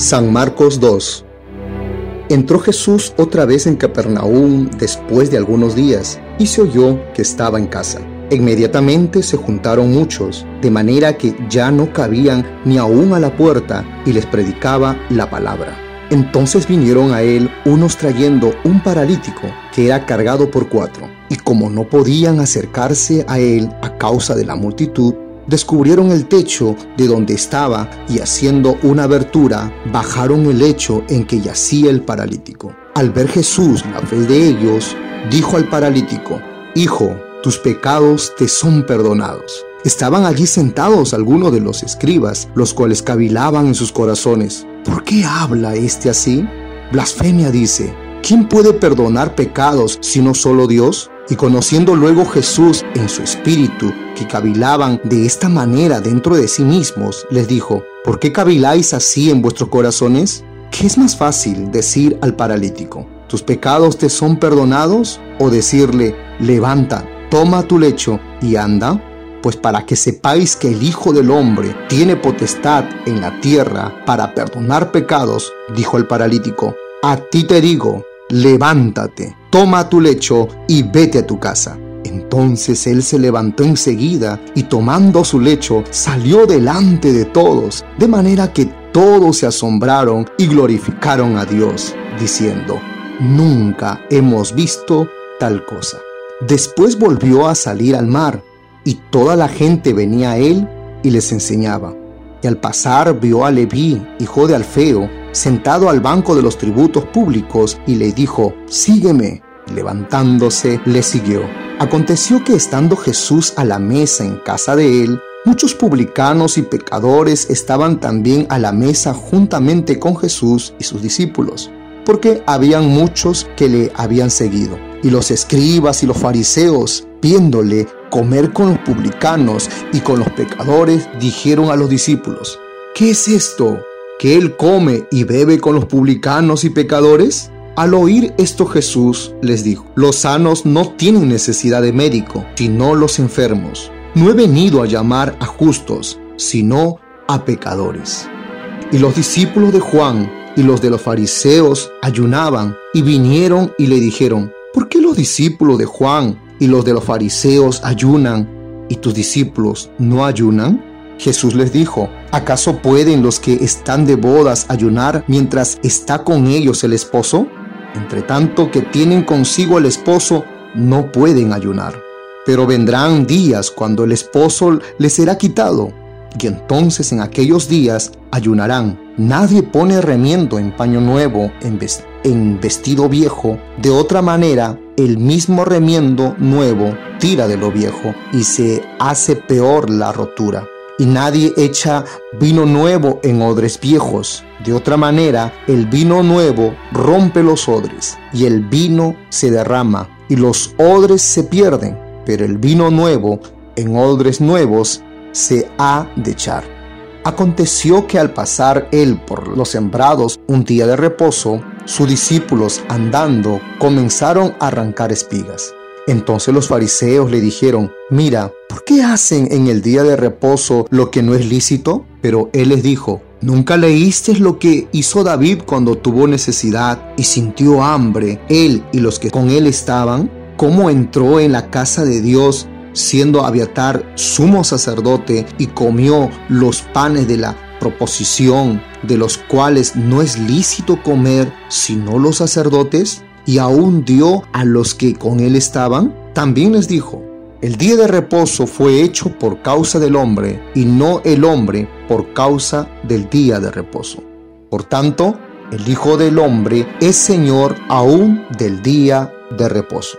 San Marcos 2 Entró Jesús otra vez en Capernaum después de algunos días y se oyó que estaba en casa. Inmediatamente se juntaron muchos, de manera que ya no cabían ni aún a la puerta y les predicaba la palabra. Entonces vinieron a él unos trayendo un paralítico que era cargado por cuatro, y como no podían acercarse a él a causa de la multitud, descubrieron el techo de donde estaba y haciendo una abertura, bajaron el lecho en que yacía el paralítico. Al ver Jesús la fe de ellos, dijo al paralítico, Hijo, tus pecados te son perdonados. Estaban allí sentados algunos de los escribas, los cuales cavilaban en sus corazones. ¿Por qué habla este así? Blasfemia dice, ¿quién puede perdonar pecados sino solo Dios? Y conociendo luego Jesús en su espíritu, que cavilaban de esta manera dentro de sí mismos, les dijo, ¿por qué caviláis así en vuestros corazones? ¿Qué es más fácil decir al paralítico, tus pecados te son perdonados? O decirle, levanta, toma tu lecho y anda. Pues para que sepáis que el Hijo del Hombre tiene potestad en la tierra para perdonar pecados, dijo el paralítico, a ti te digo, levántate, toma tu lecho y vete a tu casa. Entonces él se levantó enseguida y tomando su lecho salió delante de todos, de manera que todos se asombraron y glorificaron a Dios, diciendo, nunca hemos visto tal cosa. Después volvió a salir al mar, y toda la gente venía a él y les enseñaba. Y al pasar vio a Leví, hijo de Alfeo, sentado al banco de los tributos públicos y le dijo, Sígueme. Levantándose, le siguió. Aconteció que estando Jesús a la mesa en casa de él, muchos publicanos y pecadores estaban también a la mesa juntamente con Jesús y sus discípulos, porque habían muchos que le habían seguido. Y los escribas y los fariseos, viéndole comer con los publicanos y con los pecadores, dijeron a los discípulos, ¿qué es esto? ¿Que él come y bebe con los publicanos y pecadores? Al oír esto Jesús les dijo, los sanos no tienen necesidad de médico, sino los enfermos. No he venido a llamar a justos, sino a pecadores. Y los discípulos de Juan y los de los fariseos ayunaban y vinieron y le dijeron, ¿por qué los discípulos de Juan y los de los fariseos ayunan y tus discípulos no ayunan? Jesús les dijo, ¿acaso pueden los que están de bodas ayunar mientras está con ellos el esposo? Entre tanto que tienen consigo el esposo, no pueden ayunar. Pero vendrán días cuando el esposo les será quitado, y entonces en aquellos días ayunarán. Nadie pone remiendo en paño nuevo, en, vestido viejo. De otra manera, el mismo remiendo nuevo tira de lo viejo y se hace peor la rotura. Y nadie echa vino nuevo en odres viejos. De otra manera, el vino nuevo rompe los odres y el vino se derrama y los odres se pierden, pero el vino nuevo en odres nuevos se ha de echar. Aconteció que al pasar él por los sembrados un día de reposo, sus discípulos andando comenzaron a arrancar espigas. Entonces los fariseos le dijeron, mira, ¿por qué hacen en el día de reposo lo que no es lícito? Pero él les dijo, ¿nunca leíste lo que hizo David cuando tuvo necesidad y sintió hambre, él y los que con él estaban? ¿Cómo entró en la casa de Dios siendo Abiatar sumo sacerdote y comió los panes de la proposición, de los cuales no es lícito comer sino los sacerdotes, y aún dio a los que con él estaban? También les dijo, el día de reposo fue hecho por causa del hombre, y no el hombre por causa del día de reposo. Por tanto, el Hijo del Hombre es Señor aún del día de reposo.